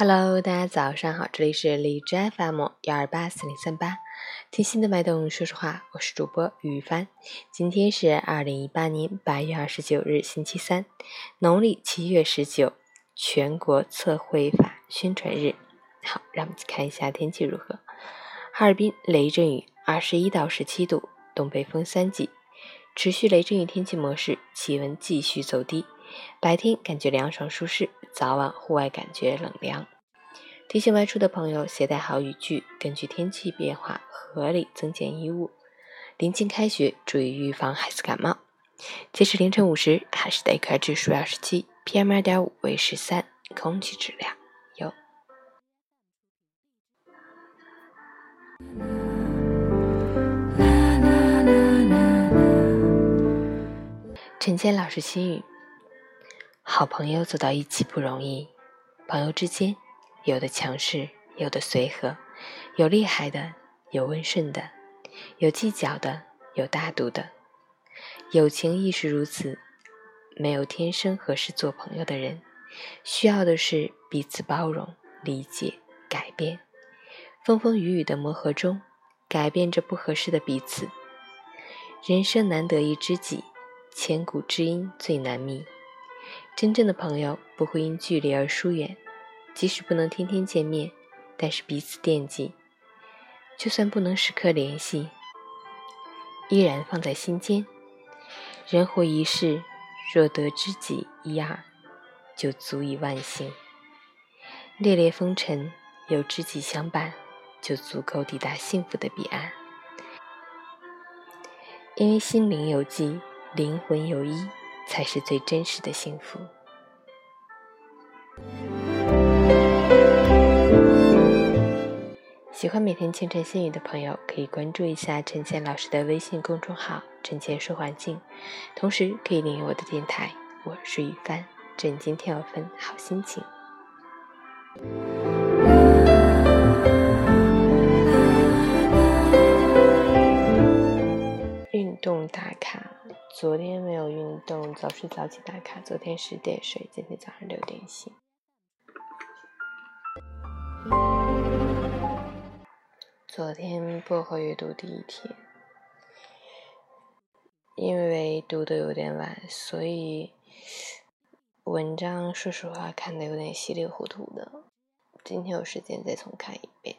Hello，大家早上好，这里是荔枝 FM 幺二八四零三八，听心的脉动说实话，我是主播于帆。今天是二零一八年八月二十九日，星期三，农历七月十九，全国测绘法宣传日。好，让我们看一下天气如何。哈尔滨雷阵雨，二十一到十七度，东北风三级，持续雷阵雨天气模式，气温继续走低。白天感觉凉爽舒适，早晚户外感觉冷凉。提醒外出的朋友携带好雨具，根据天气变化合理增减衣物。临近开学，注意预防孩子感冒。截止凌晨五时，海市的 AQI 指数二十七，PM 二点五为十三，空气质量优。陈谦老师心语。好朋友走到一起不容易，朋友之间有的强势，有的随和，有厉害的，有温顺的，有计较的，有大度的。友情亦是如此，没有天生合适做朋友的人，需要的是彼此包容、理解、改变。风风雨雨的磨合中，改变着不合适的彼此。人生难得一知己，千古知音最难觅。真正的朋友不会因距离而疏远，即使不能天天见面，但是彼此惦记；就算不能时刻联系，依然放在心间。人活一世，若得知己一二，就足以万幸。烈烈风尘，有知己相伴，就足够抵达幸福的彼岸。因为心灵有寄，灵魂有依。才是最真实的幸福。喜欢每天清晨心语的朋友，可以关注一下陈倩老师的微信公众号“陈倩说环境”，同时可以订阅我的电台。我是雨帆，祝你今天有份好心情。运动打卡。昨天没有运动，早睡早起打卡。昨天十点睡，今天早上六点醒。昨天薄荷阅读第一天，因为读的有点晚，所以文章说实话看的有点稀里糊涂的。今天有时间再重看一遍。